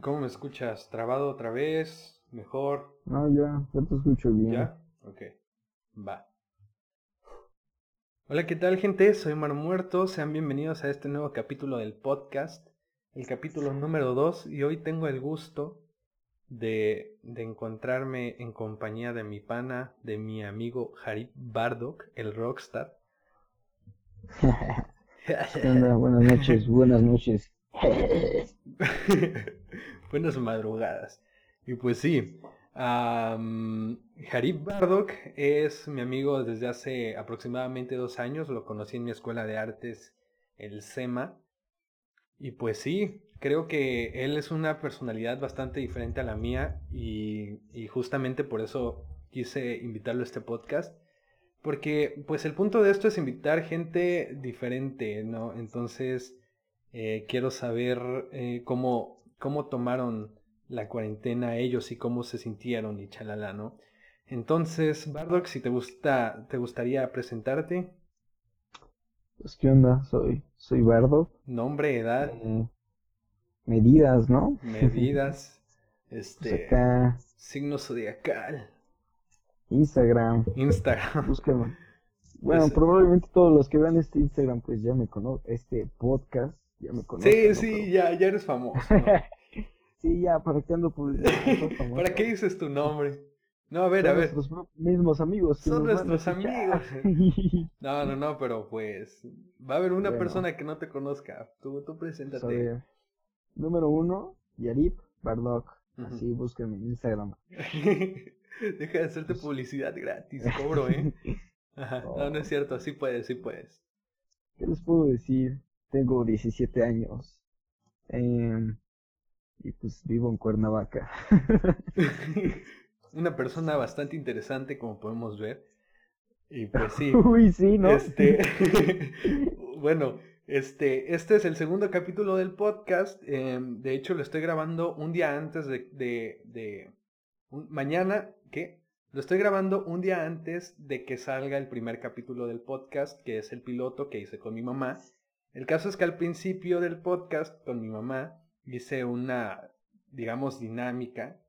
¿Cómo me escuchas? ¿Trabado otra vez? ¿Mejor? No, ya, ya te escucho bien. ¿Ya? Ok. Va. Hola, ¿qué tal gente? Soy Mar Muerto. Sean bienvenidos a este nuevo capítulo del podcast. El capítulo número 2. Y hoy tengo el gusto de, de encontrarme en compañía de mi pana, de mi amigo Harip Bardock, el rockstar. Buenas noches, buenas noches. Buenas madrugadas. Y pues sí, um, Harib Bardock es mi amigo desde hace aproximadamente dos años. Lo conocí en mi escuela de artes, el SEMA. Y pues sí, creo que él es una personalidad bastante diferente a la mía y, y justamente por eso quise invitarlo a este podcast. Porque pues el punto de esto es invitar gente diferente, ¿no? Entonces eh, quiero saber eh, cómo, cómo tomaron la cuarentena ellos y cómo se sintieron y chalala, ¿no? Entonces, Bardock, si te gusta, te gustaría presentarte. Pues qué onda, soy, soy Bardock. Nombre, edad. Eh, medidas, ¿no? Medidas. Pues este. acá, Signo zodiacal. Instagram, Instagram. búsqueme. Bueno, Pues- probablemente todos los que vean este Instagram, pues ya me conocen, este podcast, ya me conocen. Sí, ¿no? sí, ya, ya eres famoso. sí, ya, para que ando famoso. ¿Para qué dices tu nombre? No, a ver, Son a ver. nuestros mismos amigos. Son nuestros escuchar. No, no, no, pero pues va a haber una Bueno. persona que no te conozca. Tú, tú Pues, preséntate. Número uno, Yarip Bardock. Así, búsquenme en Instagram. Deja de hacerte publicidad gratis, cobro, ¿eh? Ajá. No, no No. es cierto, sí puedes, sí puedes. ¿Qué les puedo decir? Tengo 17 años. em, y pues vivo en Cuernavaca. Una persona bastante interesante, como podemos ver. Y pues sí. Uy, sí, ¿no? Este, bueno, este, este es el segundo capítulo del podcast. em, de hecho, lo estoy grabando un día antes de, de, de- un- mañana, ¿qué? Lo estoy grabando un día antes de que salga el primer capítulo del podcast, que es el piloto que hice con mi mamá. El caso es que al principio del podcast con mi mamá hice una, digamos, dinámica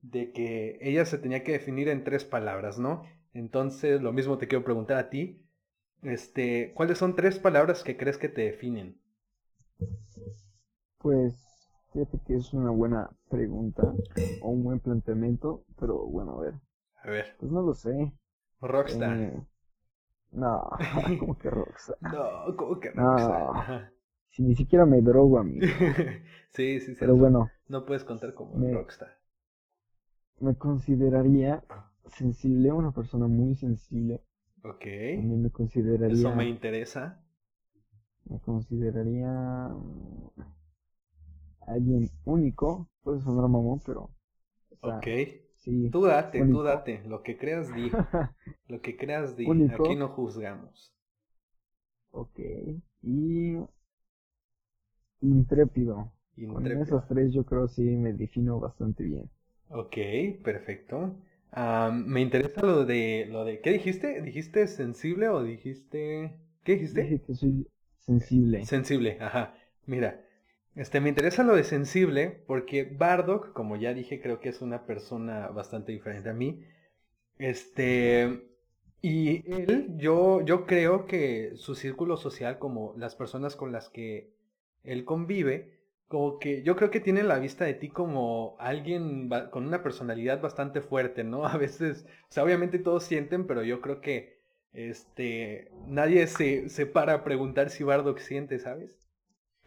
de que ella se tenía que definir en tres palabras, ¿no? Entonces, lo mismo te quiero preguntar a ti. Este, ¿cuáles son tres palabras que crees que te definen? Pues, fíjate que es una buena pregunta o un buen planteamiento, pero bueno, a ver. A ver, Pues no lo sé. Rockstar. Eh, no, como que Rockstar. No, ¿cómo que No. Rockstar? Ajá. Si ni siquiera me drogo, amigo. sí, sí, Pero cierto. bueno, No puedes contar como Me- Rockstar. me consideraría sensible, una persona muy sensible. Ok. También me consideraría, Eso me interesa. me consideraría mm, alguien único. Puede sonar mamón, pero, o sea, Ok. Sí. Tú date, tú date. Lo que creas, di. Lo que creas, di. Único. Aquí no juzgamos. ok. Y intrépido. Con Intrépido. esas tres yo creo sí me defino bastante bien. Ok, perfecto. Am, me interesa lo de, lo de, ¿qué dijiste? ¿Dijiste sensible o dijiste, qué dijiste? Dije que soy sensible. Sensible, ajá. Mira, este, me interesa lo de sensible porque Bardock, como ya dije, creo que es una persona bastante diferente a mí. Este, y él, yo, yo creo que su círculo social, como las personas con las que él convive, como que yo creo que tiene la vista de ti como alguien con una personalidad bastante fuerte, ¿no? A veces, o sea, obviamente todos sienten, pero yo creo que este, nadie se, se para a preguntar si Bardock siente, ¿sabes?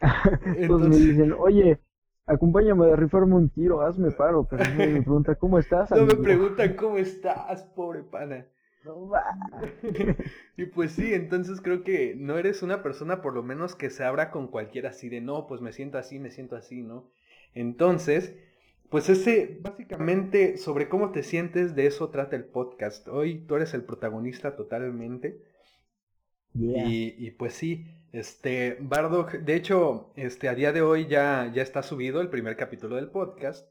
Todos me Entonces- dicen, oye, acompáñame a rifarme un tiro, hazme paro. Pero me pregunta, ¿cómo estás? No me amigo?" preguntan cómo estás, pobre pana. No va. y pues sí, entonces creo que no eres una persona por lo menos que se abra con cualquiera así de no, pues me siento así, me siento así, ¿no? Entonces, pues ese, básicamente sobre cómo te sientes, de eso trata el podcast. Hoy tú eres el protagonista totalmente. Yeah. Y, y pues sí, este, Bardock, de hecho, este, a día de hoy ya, ya está subido el primer capítulo del podcast.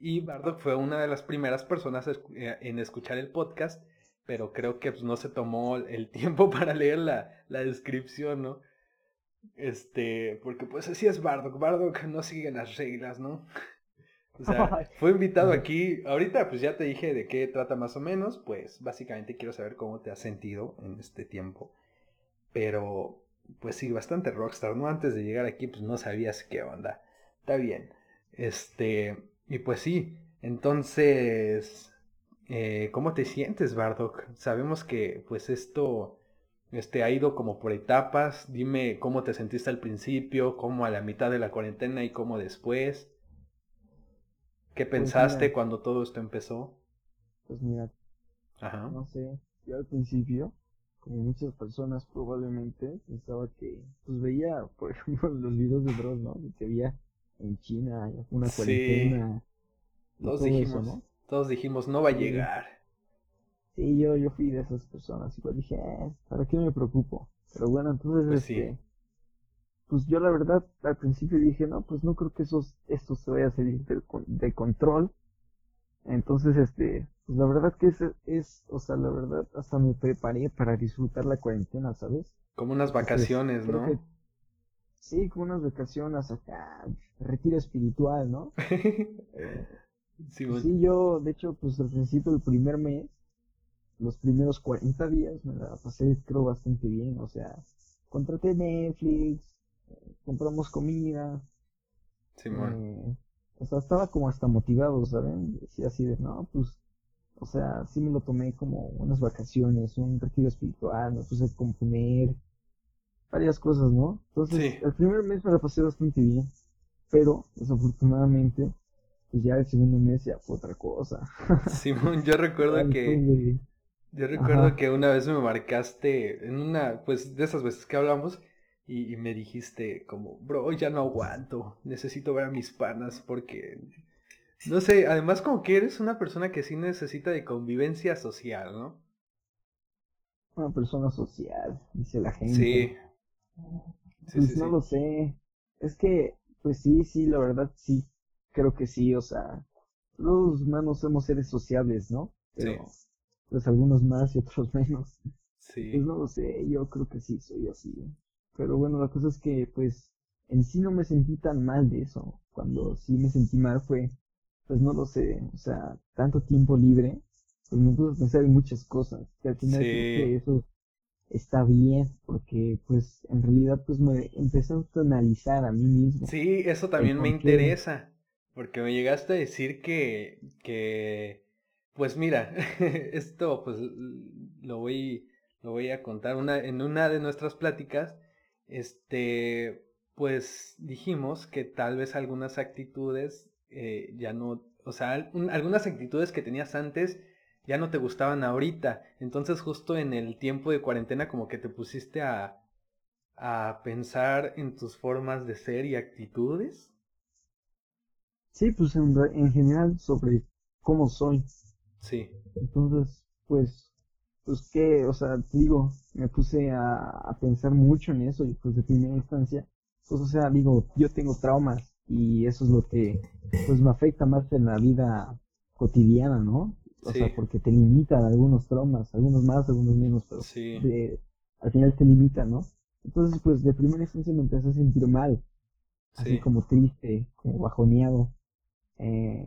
Y Bardock fue una de las primeras personas eh, en escuchar el podcast, pero creo que pues, no se tomó el tiempo para leer la, la descripción, ¿no? Este, porque pues así es Bardock, Bardock no sigue las reglas, ¿no? O sea, fue invitado aquí. Ahorita pues ya te dije de qué trata más o menos. Pues básicamente quiero saber cómo te has sentido en este tiempo. Pero pues sí, bastante rockstar, ¿no? Antes de llegar aquí pues no sabías qué onda. Está bien. Este, y pues sí, entonces, eh, ¿cómo te sientes, Bardock? Sabemos que pues esto este, ha ido como por etapas. Dime cómo te sentiste al principio, cómo a la mitad de la cuarentena y cómo después. ¿Qué pues pensaste cuando todo esto empezó? Pues mira, Ajá. no sé, yo al principio, como muchas personas probablemente, pensaba que, pues veía, por ejemplo, los videos de Dross, ¿no? Que había en China una cuarentena. Todos dijimos, ¿no? todos dijimos, no va a llegar. Sí, yo, yo fui de esas personas, igual dije, eh, ¿para qué me preocupo? Pero bueno, entonces, pues este, pues yo la verdad al principio dije, no, pues no creo que esos, esto se vaya a salir de, control. Entonces, este, pues la verdad que es, es, o sea, la verdad hasta me preparé para disfrutar la cuarentena, ¿sabes? Como unas vacaciones, ¿no? sí, como unas vacaciones acá, retiro espiritual, ¿no? Sí, sí, yo, de hecho, pues al principio del primer mes, los primeros 40 días me la pasé, creo, bastante bien, o sea, contraté Netflix, compramos comida. Sí, eh, o sea, estaba como hasta motivado, ¿saben? Decía así de, no, pues, o sea, sí me lo tomé como unas vacaciones, un retiro espiritual, me puse a componer, varias cosas, ¿no? Entonces, el primer mes me la pasé bastante bien, pero desafortunadamente, pues ya el segundo mes ya fue otra cosa. Simón, yo recuerdo que... Yo recuerdo que una vez me marcaste en una, pues de esas veces que hablamos, y, me dijiste como, bro, ya no aguanto, necesito ver a mis panas porque, no sé, además como que eres una persona que sí necesita de convivencia social, ¿no? Una persona social, dice la gente. Sí. Pues no lo sé. Es que, pues sí, sí, la verdad sí, creo que sí, o sea, los humanos somos seres sociables, ¿no? Pero, pues algunos más y otros menos. Sí. Pues no lo sé, yo creo que sí, soy así. Pero bueno, la cosa es que pues en sí no me sentí tan mal de eso. Cuando sí me sentí mal fue, pues no lo sé, o sea, tanto tiempo libre, pues me puse a pensar en muchas cosas. Que al final creo que eso está bien, porque pues en realidad pues me empecé a analizar a mí mismo. Sí, eso también me interesa, porque me llegaste a decir que, que, pues mira, esto pues lo voy, lo voy a contar una, en una de nuestras pláticas este, pues dijimos que tal vez algunas actitudes eh, ya no, o sea, algunas actitudes que tenías antes ya no te gustaban ahorita. Entonces justo en el tiempo de cuarentena como que te pusiste a, a pensar en tus formas de ser y actitudes. Sí, pues en, en general sobre cómo soy. Sí. Entonces, pues pues que, o sea, digo, me puse a, pensar mucho en eso y pues de primera instancia, pues o sea, digo, yo tengo traumas y eso es lo que pues me afecta más en la vida cotidiana, ¿no? O sea, porque te limitan algunos traumas, algunos más, algunos menos, pero al final te limitan, ¿no? Entonces, pues de primera instancia me empecé a sentir mal, así como triste, como bajoneado. Eh,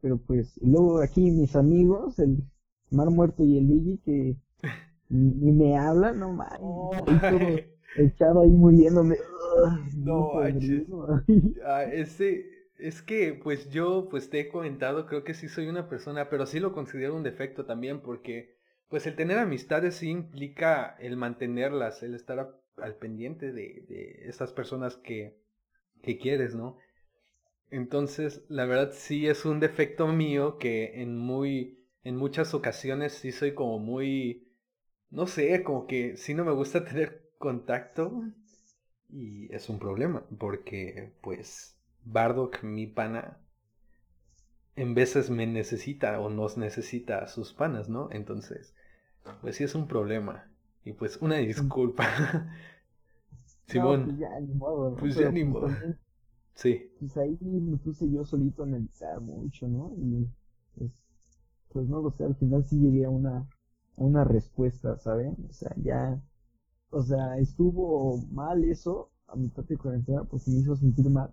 pero pues, luego aquí mis amigos, el Mar Muerto y el Luigi que ni me hablan, no mames. Oh, echado ahí muriéndome. no, ah, ese, es que pues yo pues te he comentado, creo que sí soy una persona, pero sí lo considero un defecto también porque pues el tener amistades sí implica el mantenerlas, el estar al pendiente de, de esas personas que, que quieres, ¿no? Entonces, la verdad sí es un defecto mío que en muy en muchas ocasiones sí soy como muy, no sé, como que sí no me gusta tener contacto y es un problema porque pues Bardock, mi pana, en veces me necesita o nos necesita a sus panas, ¿no? Entonces, pues sí es un problema y pues una disculpa. Simón. pues ya ni modo. Pues ya ni pues modo. sí. Pues ahí me puse yo solito a analizar mucho, ¿no? Y pues pues no lo sé, al final sí llegué a una, a una respuesta, ¿saben? O sea, ya, o sea, estuvo mal eso a mitad de cuarentena porque me hizo sentir mal,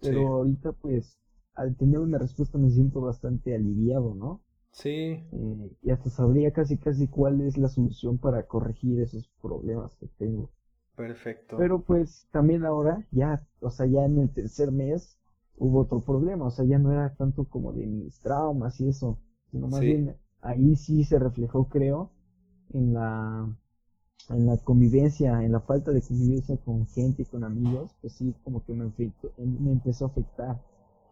pero ahorita pues al tener una respuesta me siento bastante aliviado, ¿no? Sí. Eh, y hasta sabría casi casi cuál es la solución para corregir esos problemas que tengo. Perfecto. Pero pues también ahora, ya, o sea, ya en el tercer mes hubo otro problema, o sea, ya no era tanto como de mis traumas y eso, sino más bien ahí sí se reflejó, creo, en la en la convivencia, en la falta de convivencia con gente y con amigos, pues sí, como que me, me empezó a afectar.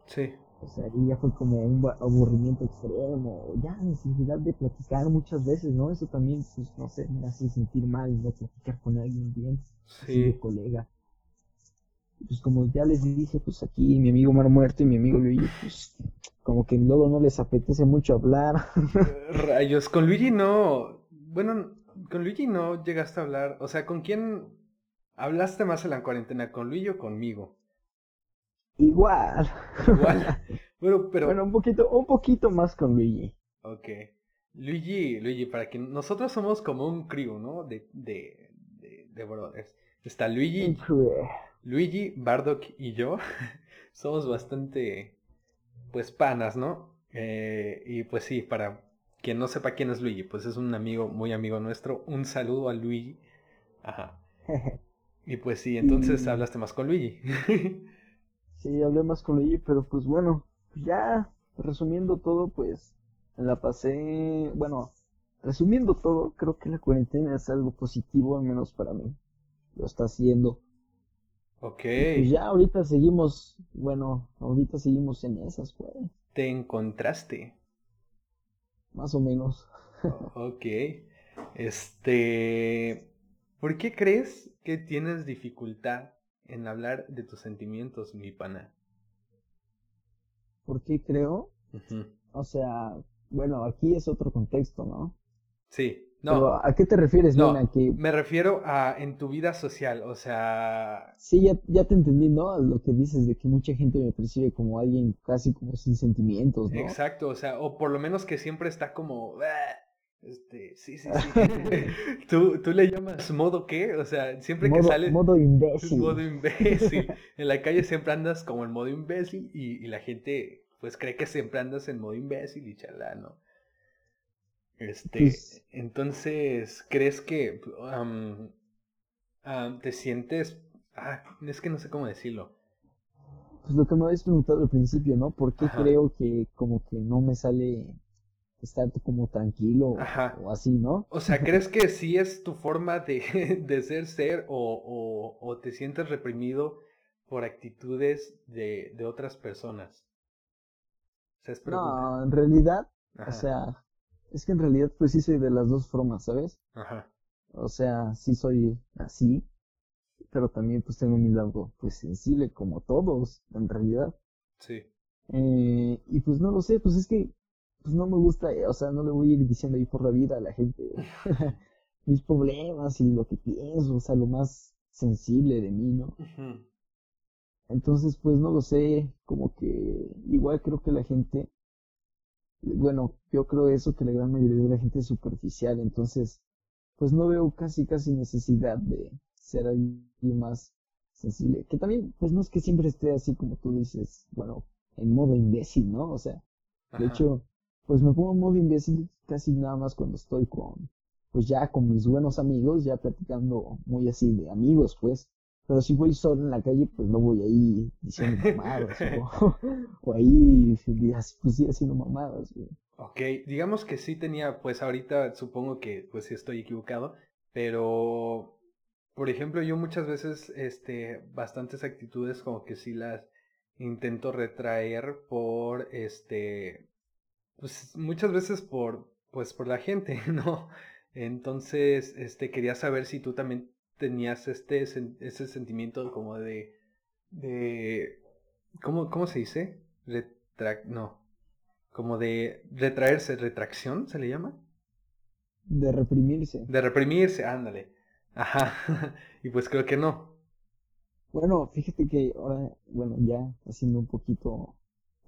Sí. O sea, ahí ya fue como un aburrimiento extremo, ya necesidad de platicar muchas veces, ¿no? Eso también, pues, no sé, me hace sentir mal no platicar con alguien bien, sí. de colega. Pues como ya les dije, pues aquí mi amigo Mar Muerto y mi amigo Luigi, pues como que luego no les apetece mucho hablar. Rayos, con Luigi no, bueno, con Luigi no llegaste a hablar, o sea, ¿con quién hablaste más en la cuarentena? ¿Con Luigi o conmigo? Igual. Igual. Bueno, pero... Bueno, un poquito, un poquito más con Luigi. Ok. Luigi, Luigi, para que nosotros somos como un crew, ¿no? De, de, de, brothers. Está Luigi, Luigi, Bardock y yo. somos bastante, pues, panas, ¿no? Eh, y pues sí, para quien no sepa quién es Luigi, pues es un amigo, muy amigo nuestro. Un saludo a Luigi. Ajá. y pues sí, entonces hablaste más con Luigi. Sí, hablé más con ella, pero pues bueno, ya resumiendo todo, pues la pasé, bueno, resumiendo todo, creo que la cuarentena es algo positivo, al menos para mí. Lo está haciendo. Ok. pues ya ahorita seguimos, bueno, ahorita seguimos en esas, pues. ¿Te encontraste? Más o menos. ok. Este, ¿por qué crees que tienes dificultad en hablar de tus sentimientos, mi pana. ¿Por qué creo? O sea, bueno, aquí es otro contexto, ¿no? Sí. No. ¿A qué te refieres, no, Me refiero a en tu vida social, o sea... Sí, ya, ya te entendí, ¿no? Lo que dices de que mucha gente me percibe como alguien casi como sin sentimientos, ¿no? Exacto, o sea, o por lo menos que siempre está como... Este, sí, sí, sí. ¿Tú, ¿Tú, le llamas modo qué? O sea, siempre que sales. Modo imbécil. Modo imbécil. En la calle siempre andas como en modo imbécil y, la gente, pues, cree que siempre andas en modo imbécil y chalá, ¿no? Este, pues entonces, ¿crees que te sientes. Ah, es que no sé cómo decirlo. Pues lo que me habéis preguntado al principio, ¿no? ¿Por qué creo que como que no me sale estar como tranquilo o así, ¿no? O sea, ¿crees que sí es tu forma de, de ser ser o, o, te sientes reprimido por actitudes de, de otras personas? no, en realidad, o sea, es que en realidad pues sí soy de las dos formas, ¿sabes? Ajá. O sea, sí soy así, pero también pues tengo mi lado pues sensible como todos, en realidad. Sí. Eh, y pues no lo sé, pues es que pues no me gusta, eh, o sea, no le voy a ir diciendo ahí por la vida a la gente mis problemas y lo que pienso, o sea, lo más sensible de mí, ¿no? Entonces, pues no lo sé, como que igual creo que la gente, bueno, yo creo eso, que la gran mayoría de la gente es superficial, entonces, pues no veo casi, casi necesidad de ser alguien más sensible. Que también, pues no es que siempre esté así como tú dices, bueno, en modo imbécil, ¿no? O sea, de hecho, pues me pongo en modo imbécil casi nada más cuando estoy con, pues ya con mis buenos amigos, ya platicando muy así de amigos, pues. Pero si voy solo en la calle, pues no voy ahí diciendo mamadas, o, o, ahí, pues sí, haciendo mamadas, güey. Ok, digamos que sí tenía, pues ahorita supongo que pues sí estoy equivocado, pero por ejemplo yo muchas veces, este, bastantes actitudes como que sí las intento retraer por, este, pues muchas veces por, pues por la gente, ¿no? Entonces, este, quería saber si tú también tenías este, ese sentimiento como de, de, ¿cómo, cómo se dice? Retrac, no, como de retraerse, retracción, ¿se le llama? De reprimirse. De reprimirse, ándale. Ajá. y pues creo que no. Bueno, fíjate que ahora, bueno, ya haciendo un poquito,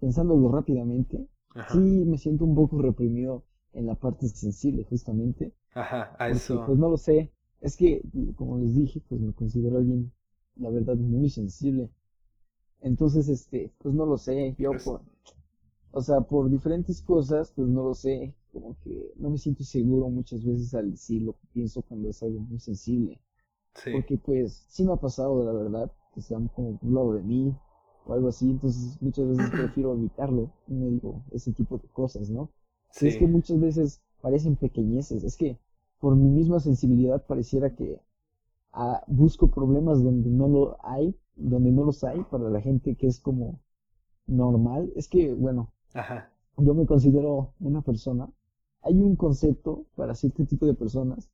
pensándolo rápidamente, Sí, me siento un poco reprimido en la parte sensible, justamente. Ajá, a eso. Pues no lo sé. Es que, como les dije, pues me considero alguien, la verdad, muy sensible. Entonces, este, pues no lo sé, yo pues por, o sea, por diferentes cosas, pues no lo sé, como que no me siento seguro muchas veces al decir lo que pienso cuando es algo muy sensible. Porque pues sí me ha pasado, la verdad, que se han como burlado de mí o algo así, entonces muchas veces prefiero evitarlo y me digo ese tipo de cosas, ¿no? Sí. Es que muchas veces parecen pequeñeces, es que por mi misma sensibilidad pareciera que ah, busco problemas donde no lo hay, donde no los hay para la gente que es como normal. Es que, bueno, yo me considero una persona. Hay un concepto para cierto tipo de personas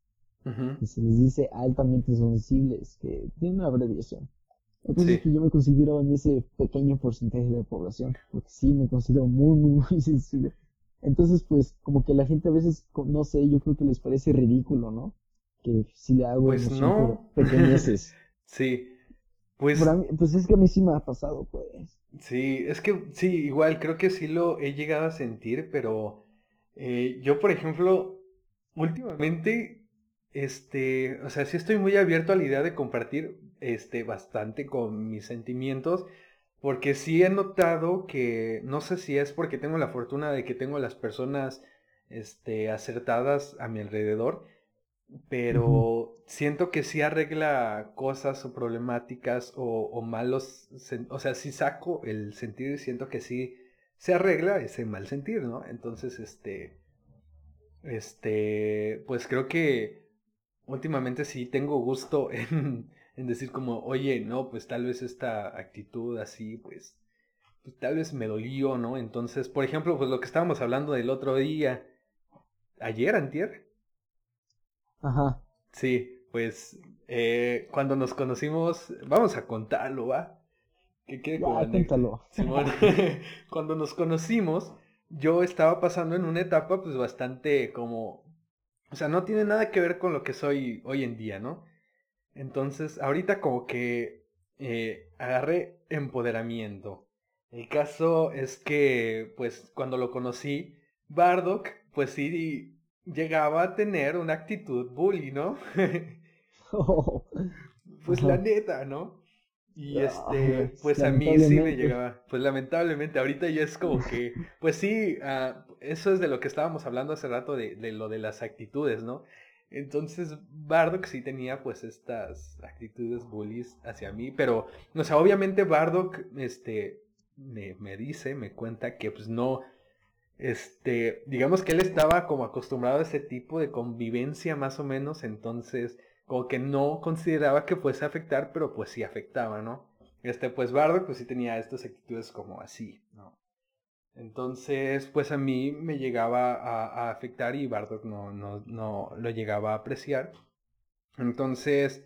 que se les dice altamente sensibles, que tiene una abreviación. Entonces que yo me considero en ese pequeño porcentaje de la población, porque sí me considero muy, muy, muy sensible. Entonces, pues, como que la gente a veces, no sé, yo creo que les parece ridículo, ¿no? Que si le hago pues no. pequeñeces. sí. Pues, pues es que a mí sí me ha pasado, pues. Sí, es que sí, igual creo que sí lo he llegado a sentir, pero eh, yo, por ejemplo, últimamente, este, o sea, sí estoy muy abierto a la idea de compartir, este, bastante con mis sentimientos, porque sí he notado que, no sé si es porque tengo la fortuna de que tengo las personas, este, acertadas a mi alrededor, pero siento que sí arregla cosas o problemáticas o, malos, o sea, si saco el sentir, siento que sí se arregla ese mal sentir, ¿no? Entonces, este, este, pues creo que últimamente sí tengo gusto en, en decir como, oye, no, pues tal vez esta actitud así, pues, pues tal vez me dolió, ¿no? Entonces, por ejemplo, pues lo que estábamos hablando del otro día, ayer, antier, Ajá. Sí, pues eh, cuando nos conocimos, vamos a contarlo, ¿va? Que quede como cuando nos conocimos, yo estaba pasando en una etapa pues bastante como, o sea, no tiene nada que ver con lo que soy hoy en día, ¿no? Entonces, ahorita como que eh, agarré empoderamiento. El caso es que, pues, cuando lo conocí, Bardock, pues sí, llegaba a tener una actitud bully, ¿no? Oh. Pues la neta, ¿no? Y este, pues a mí sí me llegaba. Pues lamentablemente, ahorita ya es como que, pues sí, ah, eso es de lo que estábamos hablando hace rato, de, lo de las actitudes, ¿no? Entonces, Bardock sí tenía pues estas actitudes bullies hacia mí, pero, o sea, obviamente Bardock, este, me, me dice, me cuenta que pues no, este, digamos que él estaba como acostumbrado a ese tipo de convivencia más o menos, entonces como que no consideraba que fuese a afectar, pero pues sí afectaba, ¿no? Este, pues Bardo pues sí tenía estas actitudes como así. Entonces, pues a mí me llegaba a, afectar y Bardock no, no, no lo llegaba a apreciar. Entonces,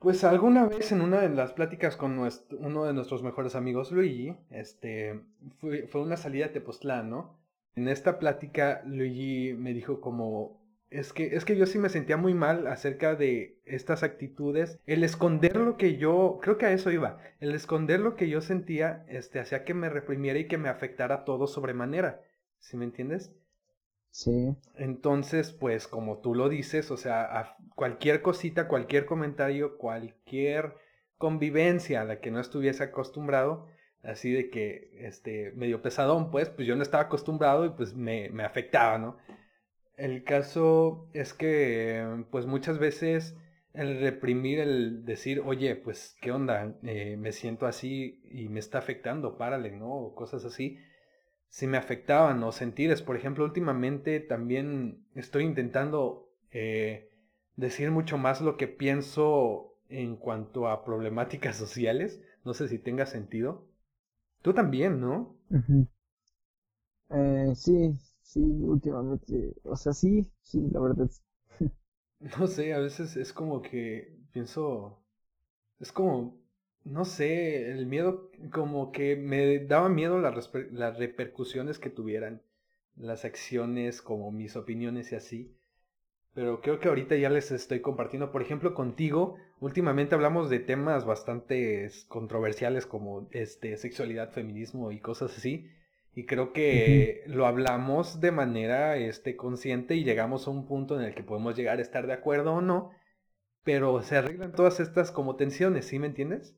pues alguna vez en una de las pláticas con uno de nuestros mejores amigos, Luigi, este, fue, fue una salida de Tepoztlán, ¿no? En esta plática, Luigi me dijo como, es que, es que yo sí me sentía muy mal acerca de estas actitudes. El esconder lo que yo, creo que a eso iba, el esconder lo que yo sentía, este, hacía que me reprimiera y que me afectara todo sobremanera. ¿Sí me entiendes? Sí. Entonces, pues como tú lo dices, o sea, cualquier cosita, cualquier comentario, cualquier convivencia a la que no estuviese acostumbrado, así de que, este, medio pesadón, pues, pues yo no estaba acostumbrado y pues me, me afectaba, ¿no? El caso es que, pues muchas veces el reprimir, el decir, oye, pues, ¿qué onda? Eh, me siento así y me está afectando, párale, ¿no? O cosas así si me afectaban o sentires. Por ejemplo, últimamente también estoy intentando eh, decir mucho más lo que pienso en cuanto a problemáticas sociales. No sé si tenga sentido. Tú también, ¿no? eh, sí, sí, últimamente. O sea, sí, sí, la verdad. no sé, a veces es como que pienso... Es como no sé, el miedo como que me daba miedo las, las repercusiones que tuvieran las acciones, como mis opiniones y así. Pero creo que ahorita ya les estoy compartiendo. Por ejemplo, contigo, últimamente hablamos de temas bastante controversiales como este, sexualidad, feminismo y cosas así. Y creo que lo hablamos de manera este, consciente y llegamos a un punto en el que podemos llegar a estar de acuerdo o no. Pero se arreglan todas estas como tensiones, ¿sí me entiendes?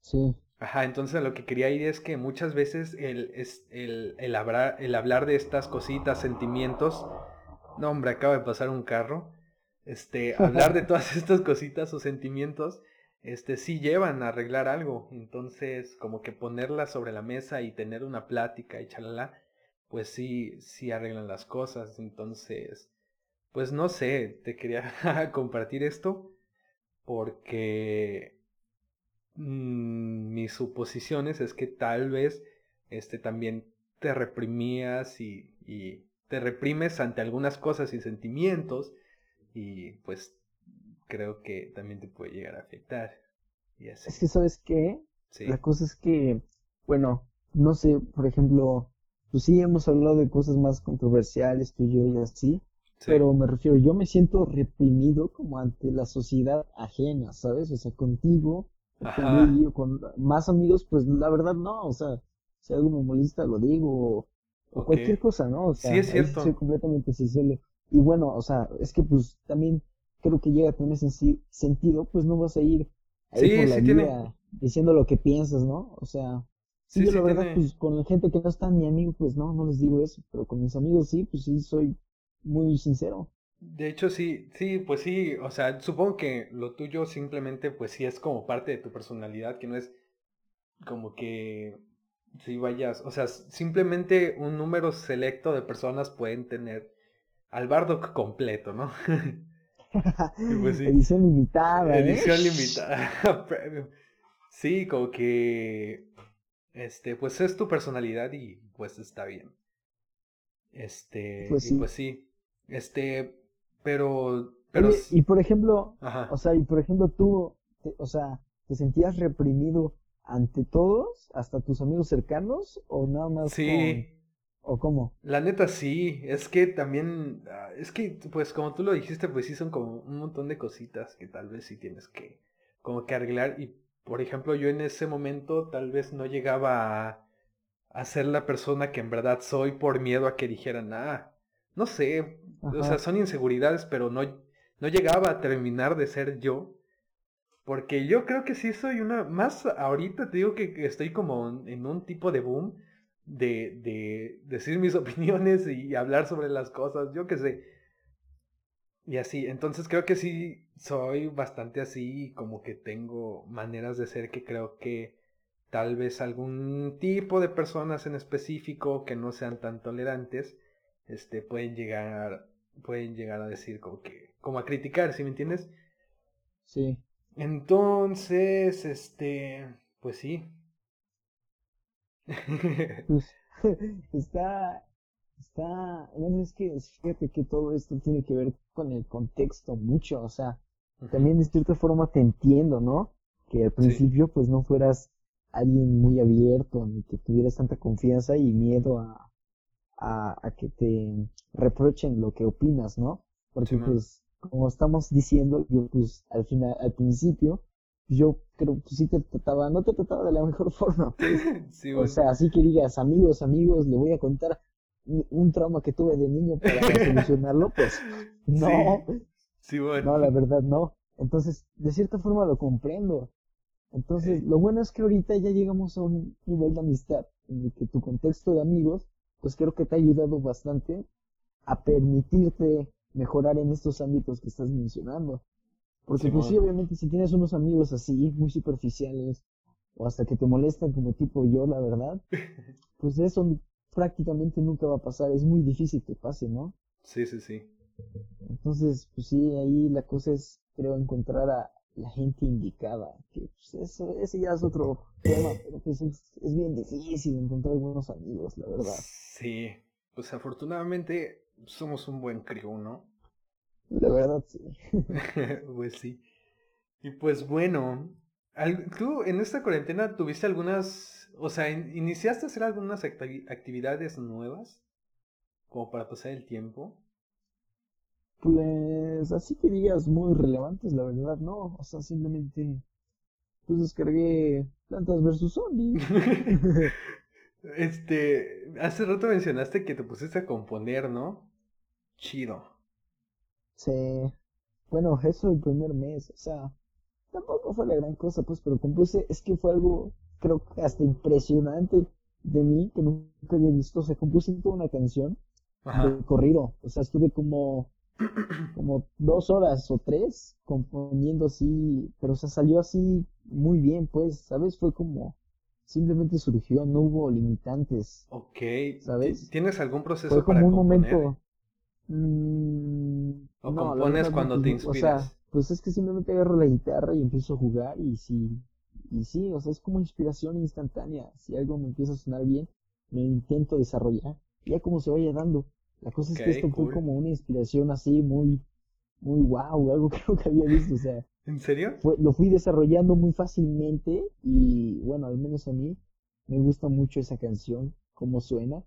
Sí. Ajá, entonces lo que quería ir es que muchas veces el, es, el, el, hablar, el hablar de estas cositas, sentimientos, no hombre, acaba de pasar un carro, este, hablar de todas estas cositas o sentimientos, este, sí llevan a arreglar algo, entonces como que ponerlas sobre la mesa y tener una plática y chalala, pues sí, sí arreglan las cosas, entonces, pues no sé, te quería compartir esto porque Mm, mis suposiciones es que tal vez este también te reprimías y, y, te reprimes ante algunas cosas y sentimientos y pues creo que también te puede llegar a afectar. Y Es que sabes qué, la cosa es que, bueno, no sé, por ejemplo, pues sí hemos hablado de cosas más controversiales tú y yo y así, pero me refiero, yo me siento reprimido como ante la sociedad ajena, ¿sabes? O sea, contigo con más amigos, pues la verdad no, o sea, si algo me molesta lo digo, o, cualquier cosa, ¿no? O sea, sí, es cierto. soy completamente sincero. Y bueno, o sea, es que pues también creo que llega a tener sentido, pues no vas a ir ahí por la vida diciendo lo que piensas, ¿no? O sea, sí, yo la verdad, pues con la gente que no está mi amigo, pues no, no les digo eso, pero con mis amigos sí, pues sí, soy muy sincero. De hecho, sí, sí, pues sí, o sea, supongo que lo tuyo simplemente, pues sí es como parte de tu personalidad, que no es como que si vayas, o sea, simplemente un número selecto de personas pueden tener al Bardock completo, ¿no? pues Edición limitada. ¿eh? Edición limitada. sí, como que, este, pues es tu personalidad y pues está bien. Este, pues y pues sí, este, pero... pero... y por ejemplo, o sea, y por ejemplo tú, o sea, ¿te sentías reprimido ante todos, hasta tus amigos cercanos, o nada más Sí. ¿O cómo? La neta sí, es que también, ah, es que pues como tú lo dijiste, pues sí son como un montón de cositas que tal vez sí tienes que como que arreglar y por ejemplo yo en ese momento tal vez no llegaba a, a ser la persona que en verdad soy por miedo a que dijeran, ah, no sé, o sea, son inseguridades, pero no, no llegaba a terminar de ser yo. Porque yo creo que sí soy una, más ahorita te digo que, estoy como en un tipo de boom de, de decir mis opiniones y hablar sobre las cosas, yo qué sé. Y así, entonces creo que sí soy bastante así, como que tengo maneras de ser que creo que tal vez algún tipo de personas en específico que no sean tan tolerantes, este, pueden llegar, pueden llegar a decir como que, como a criticar, ¿sí me entiendes? Sí. Entonces, este, pues sí. Pues, está, está, bueno, es que fíjate que todo esto tiene que ver con el contexto mucho, o sea, también de cierta forma te entiendo, ¿no? Que al principio pues no fueras alguien muy abierto, ni que tuvieras tanta confianza y miedo a, a, que te reprochen lo que opinas, ¿no? Porque pues, como estamos diciendo, yo pues al final, al principio, yo creo que sí te trataba, no te trataba de la mejor forma, pues. O sea, así que digas, amigos, amigos, le voy a contar un trauma que tuve de niño para solucionarlo, pues no. Sí, No, la verdad no. Entonces, de cierta forma lo comprendo. Entonces, lo bueno es que ahorita ya llegamos a un nivel de amistad en el que tu contexto de amigos pues creo que te ha ayudado bastante a permitirte mejorar en estos ámbitos que estás mencionando. Porque pues sí, obviamente si tienes unos amigos así, muy superficiales, o hasta que te molestan como tipo yo, la verdad, pues eso prácticamente nunca va a pasar, es muy difícil que pase, ¿no? Sí, sí, sí. Entonces, pues sí, ahí la cosa es, creo, encontrar a la gente indicada, que pues eso, ese ya es otro tema, pero pues es, es bien difícil encontrar buenos amigos, la verdad. Sí, pues afortunadamente somos un buen crew, ¿no? La verdad, sí. pues sí. Y pues bueno, ¿tú en esta cuarentena tuviste algunas, o sea, iniciaste a hacer algunas actividades nuevas como para pasar el tiempo? Pues así que digas muy relevantes, la verdad, no. O sea, simplemente pues descargué Plantas vs Zombies. Este, hace rato mencionaste que te pusiste a componer, ¿no? Chido. Sí. Bueno, eso el primer mes, o sea, tampoco fue la gran cosa, pues, pero compuse, es que fue algo creo que hasta impresionante de mí, que nunca había visto, o sea, compuse toda una canción de corrido, o sea, estuve como, como dos horas o tres componiendo así, pero o sea, salió así muy bien, pues, ¿sabes? Fue como, simplemente surgió, no hubo limitantes. Ok, ¿sabes? ¿Tienes algún proceso Fue como un momento... Mm, ¿O compones cuando te pues, inspiras? O sea, pues es que simplemente agarro la guitarra y empiezo a jugar y si y sí, o sea, es como inspiración instantánea. Si algo me empieza a sonar bien, me intento desarrollar. Ya como se vaya dando. La cosa es que esto fue como una inspiración así muy, muy wow, algo que nunca había visto. O sea, ¿en serio? lo fui desarrollando muy fácilmente y bueno, al menos a mí me gusta mucho esa canción, cómo suena.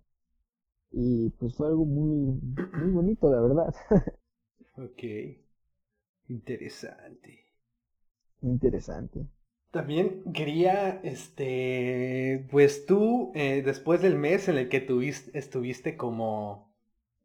Y pues fue algo muy, muy bonito, la verdad. ok. Interesante. Interesante. También quería, este, pues tú, eh, después del mes en el que tuviste, estuviste como,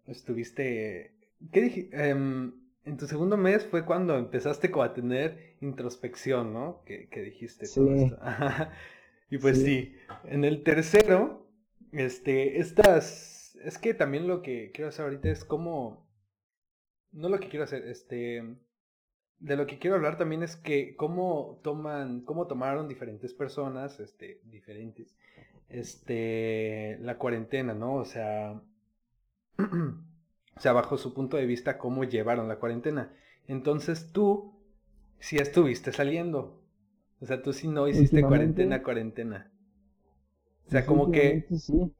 estuviste, ¿qué dije? Em, en tu segundo mes fue cuando empezaste como a tener introspección, ¿no? Que, dijiste todo esto. y pues sí. en el tercero, este, estas, es que también lo que quiero hacer ahorita es cómo, no lo que quiero hacer, este, de lo que quiero hablar también es que cómo toman, cómo tomaron diferentes personas, este, diferentes, este, la cuarentena, ¿no? O sea, o sea, bajo su punto de vista, cómo llevaron la cuarentena. Entonces tú, si estuviste saliendo, o sea, tú si no hiciste cuarentena, cuarentena. O sea, como que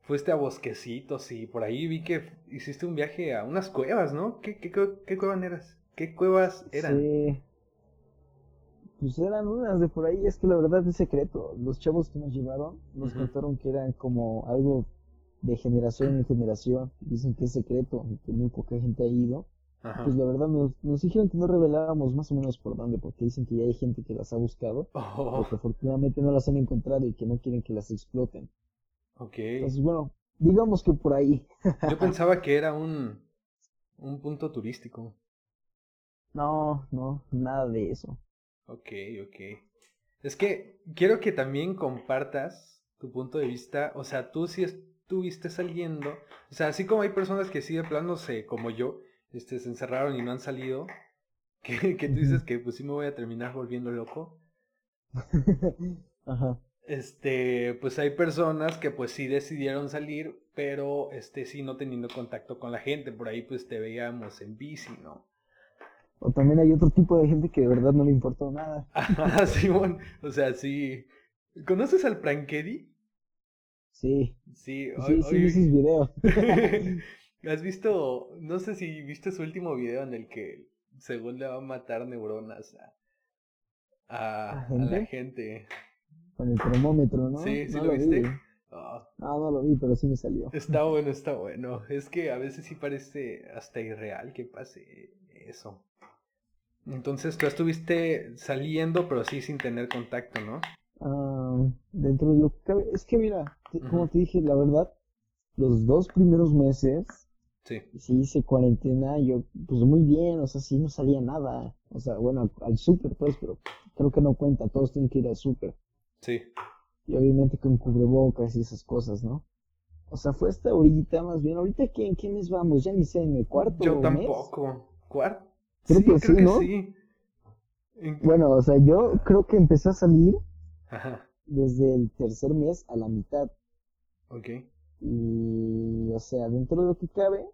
fuiste a bosquecitos y por ahí vi que hiciste un viaje a unas cuevas, ¿no? ¿Qué, qué, qué cuevas eras? ¿Qué cuevas eran? Sí. Pues eran unas de por ahí, es que la verdad es secreto. Los chavos que nos llevaron nos contaron que eran como algo de generación en generación. Dicen que es secreto, que muy poca gente ha ido. Pues la verdad nos, nos, dijeron que no reveláramos más o menos por dónde, porque dicen que ya hay gente que las ha buscado, oh. pero afortunadamente no las han encontrado y que no quieren que las exploten. Ok. Entonces, bueno, digamos que por ahí. Yo pensaba que era un, un punto turístico. No, no, nada de eso. Ok, ok. Es que quiero que también compartas tu punto de vista. O sea, tú si estuviste saliendo. O sea, así como hay personas que sí de plano como yo, este, se encerraron y no han salido. Que, que tú dices que pues sí me voy a terminar volviendo loco. Ajá. Este, pues hay personas que pues sí decidieron salir, pero este sí no teniendo contacto con la gente. Por ahí pues te veíamos en bici, ¿no? O también hay otro tipo de gente que de verdad no le importó nada. Ah, Simón. O sea, sí. ¿Conoces al Prankedy? Sí. Sí, sí, sí, vi videos. ¿Has visto, no sé si viste su último video en el que según le va a matar neuronas a, a, ¿La, gente? Con el termómetro, ¿no? Sí, sí lo, viste. Ah. No, no lo vi, pero sí me salió. Está bueno, está bueno. Es que a veces sí parece hasta irreal que pase eso. Entonces tú estuviste saliendo, pero sí sin tener contacto, ¿no? Ah, dentro de lo que cabe. Es que mira, como te dije, la verdad, los dos primeros meses, sí. sí hice cuarentena, yo, pues muy bien, o sea, sí no salía nada. O sea, bueno, al, súper, pues, pero creo que no cuenta, todos tienen que ir al súper. Sí. Y obviamente con cubrebocas y esas cosas, ¿no? O sea, fue hasta ahorita, más bien. ¿Ahorita qué, en qué mes vamos? Ya ni sé, en el cuarto Yo tampoco. ¿Cuarto? Creo que sí, ¿no? Bueno, o sea, yo creo que empecé a salir desde el tercer mes a la mitad. Ok. Y, o sea, dentro de lo que cabe,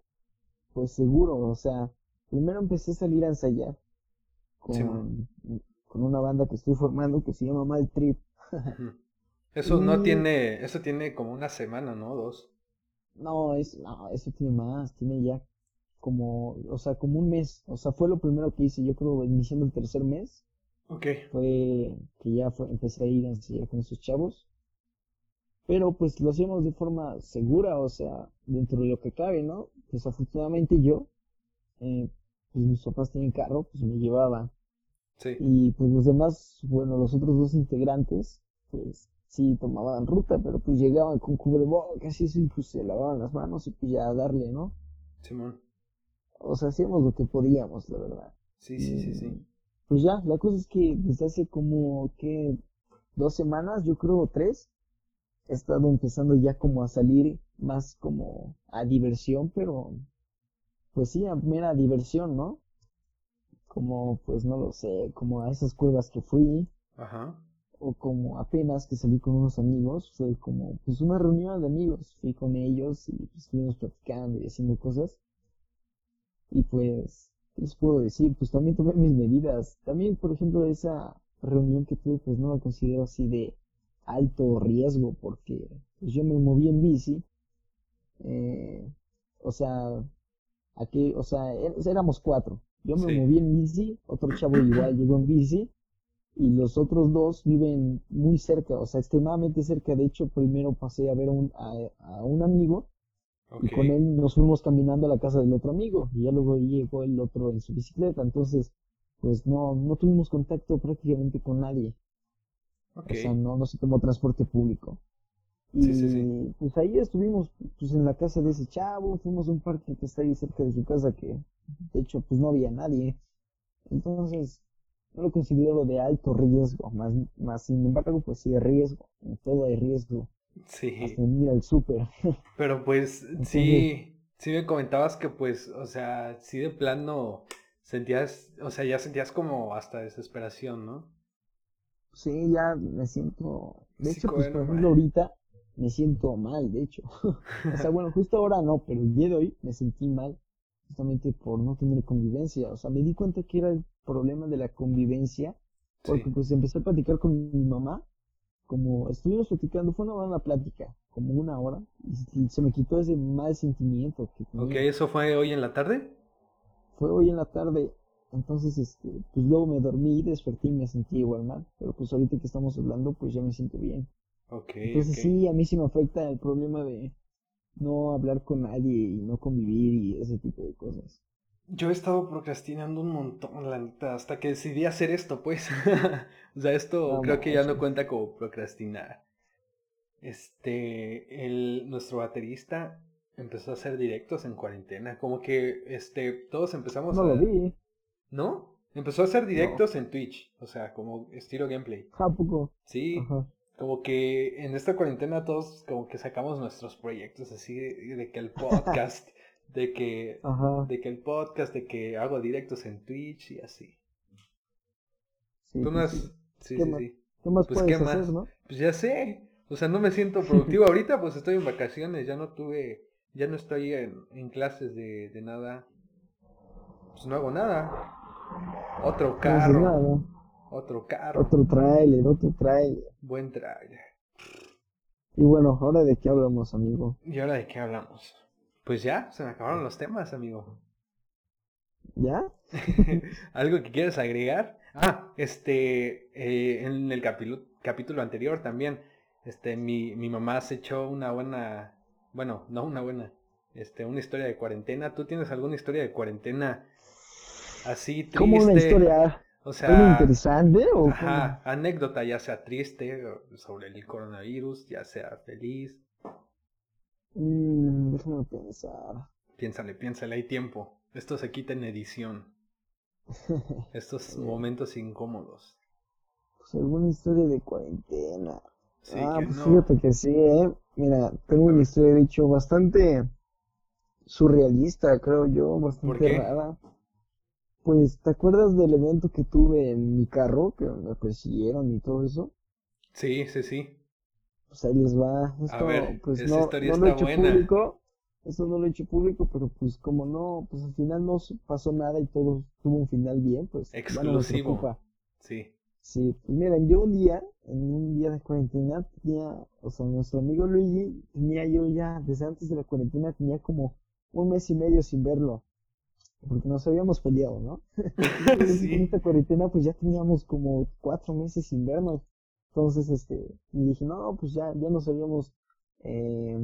pues seguro, o sea, primero empecé a salir a ensayar con, con una banda que estoy formando que se llama Mal Trip. Eso no tiene, eso tiene como una semana, ¿no? Dos. No, es, no, eso tiene más, tiene ya como, o sea, como un mes. O sea, fue lo primero que hice, yo creo, iniciando el tercer mes. Ok. Fue que ya fue, empecé a ir a enseñar con esos chavos. Pero pues lo hacíamos de forma segura, o sea, dentro de lo que cabe, ¿no? Pues afortunadamente yo, eh, pues mis papás tienen carro, pues me llevaba. Sí. Y pues los demás, bueno, los otros dos integrantes, pues sí tomaban ruta, pero pues llegaban con cubrebocas y pues se lavaban las manos y pues ya a darle, ¿no? Simón o sea, hacíamos lo que podíamos, la verdad. Sí, sí, sí, sí. Pues ya, la cosa es que desde hace como que dos semanas, yo creo tres, he estado empezando ya como a salir más como a diversión, pero pues sí, a mera diversión, ¿no? Como, pues no lo sé, como a esas cuevas que fui. Ajá. O como apenas que salí con unos amigos, fue como, pues una reunión de amigos. Fui con ellos y pues, estuvimos platicando y haciendo cosas. Y pues, ¿qué les puedo decir? Pues también tomé mis medidas. También, por ejemplo, esa reunión que tuve, pues no la considero así de alto riesgo, porque pues yo me moví en bici. Eh, o sea, aquí, o sea, er, éramos cuatro. Yo me moví en bici, otro chavo igual llegó en bici, y los otros dos viven muy cerca, o sea, extremadamente cerca. De hecho, primero pasé a ver a un, a, un amigo, y con él nos fuimos caminando a la casa del otro amigo, y ya luego llegó el otro en su bicicleta. Entonces, pues no, no tuvimos contacto prácticamente con nadie. O sea, no, no se tomó transporte público. Y pues ahí estuvimos pues en la casa de ese chavo, fuimos a un parque que está ahí cerca de su casa que de hecho pues no había nadie. Entonces, no lo considero de alto riesgo, más, más sin embargo pues sí riesgo, en todo hay riesgo. Sí. Hasta ir al súper. Pero pues sí, sí me comentabas que pues, o sea, sí de plano sentías, o sea, ya sentías como hasta desesperación, ¿no? Sí, ya me siento, de hecho pues por ejemplo ahorita me siento mal, de hecho. o sea, bueno, justo ahora no, pero el día de hoy me sentí mal justamente por no tener convivencia. O sea, me di cuenta que era el problema de la convivencia, porque pues empecé a platicar con mi mamá, como estuvimos platicando, fue una buena plática, como una hora, y se me quitó ese mal sentimiento que Ok, ¿eso fue hoy en la tarde? Fue hoy en la tarde, entonces, este, pues luego me dormí, desperté y me sentí igual mal, pero pues ahorita que estamos hablando, pues ya me siento bien. Okay, Entonces sí, a mí sí me afecta el problema de no hablar con nadie y no convivir y ese tipo de cosas. Yo he estado procrastinando un montón, la neta, hasta que decidí hacer esto, pues. o sea, esto creo que ya no cuenta como procrastinar. Este, el, nuestro baterista empezó a hacer directos en cuarentena, como que, este, todos empezamos no a... lo vi. ¿No? Empezó a hacer directos en Twitch, o sea, como estilo gameplay. ¿A poco? Sí, como que en esta cuarentena todos como que sacamos nuestros proyectos así de, que el podcast, de que de que el podcast, de que hago directos en Twitch y así. Sí, Tú pues sí. Sí, sí, sí. ¿Qué más pues, puedes hacer, no? Pues ya sé. O sea, no me siento productivo ahorita, pues estoy en vacaciones, ya no tuve, ya no estoy en, en clases de, de nada. Pues no hago nada. Otro carro. Otro carro. Otro trailer, otro trailer. Buen trailer. Y bueno, ¿ahora de qué hablamos, amigo? ¿Y ahora de qué hablamos? Pues ya, se me acabaron los temas, amigo. ¿Ya? ¿Algo que quieras agregar? Ah, este, eh, en el capítulo, capítulo anterior también, este, mi, mi mamá se echó una buena, bueno, no una buena, este, una historia de cuarentena. ¿Tú tienes alguna historia de cuarentena así triste? ¿Cómo una historia? O sea, interesante o ajá, anécdota ya sea triste sobre el coronavirus, ya sea feliz. Mm, déjame pensar. Piénsale, piénsale, hay tiempo. Esto se quita en edición. Estos momentos incómodos. Pues alguna historia de cuarentena. Sí, ah, pues fíjate que sí, eh. Mira, tengo una historia de hecho bastante surrealista, creo yo, bastante rara. Pues, ¿te acuerdas del evento que tuve en mi carro? Que me persiguieron y todo eso. Sí, sí, sí. Pues ahí les va. Esto, A ver, pues esa no, historia no lo he hecho público. Eso no lo he hecho público, pero pues como no, pues al final no pasó nada y todo tuvo un final bien, pues. Exclusivo. Bueno, sí. Sí, pues miren, yo un día, en un día de cuarentena, tenía, o sea, nuestro amigo Luigi, tenía yo ya, desde antes de la cuarentena, tenía como un mes y medio sin verlo porque nos habíamos peleado, ¿no? sí. En esta cuarentena pues ya teníamos como cuatro meses sin vernos. Entonces, este, y dije, no, pues ya, ya nos habíamos eh,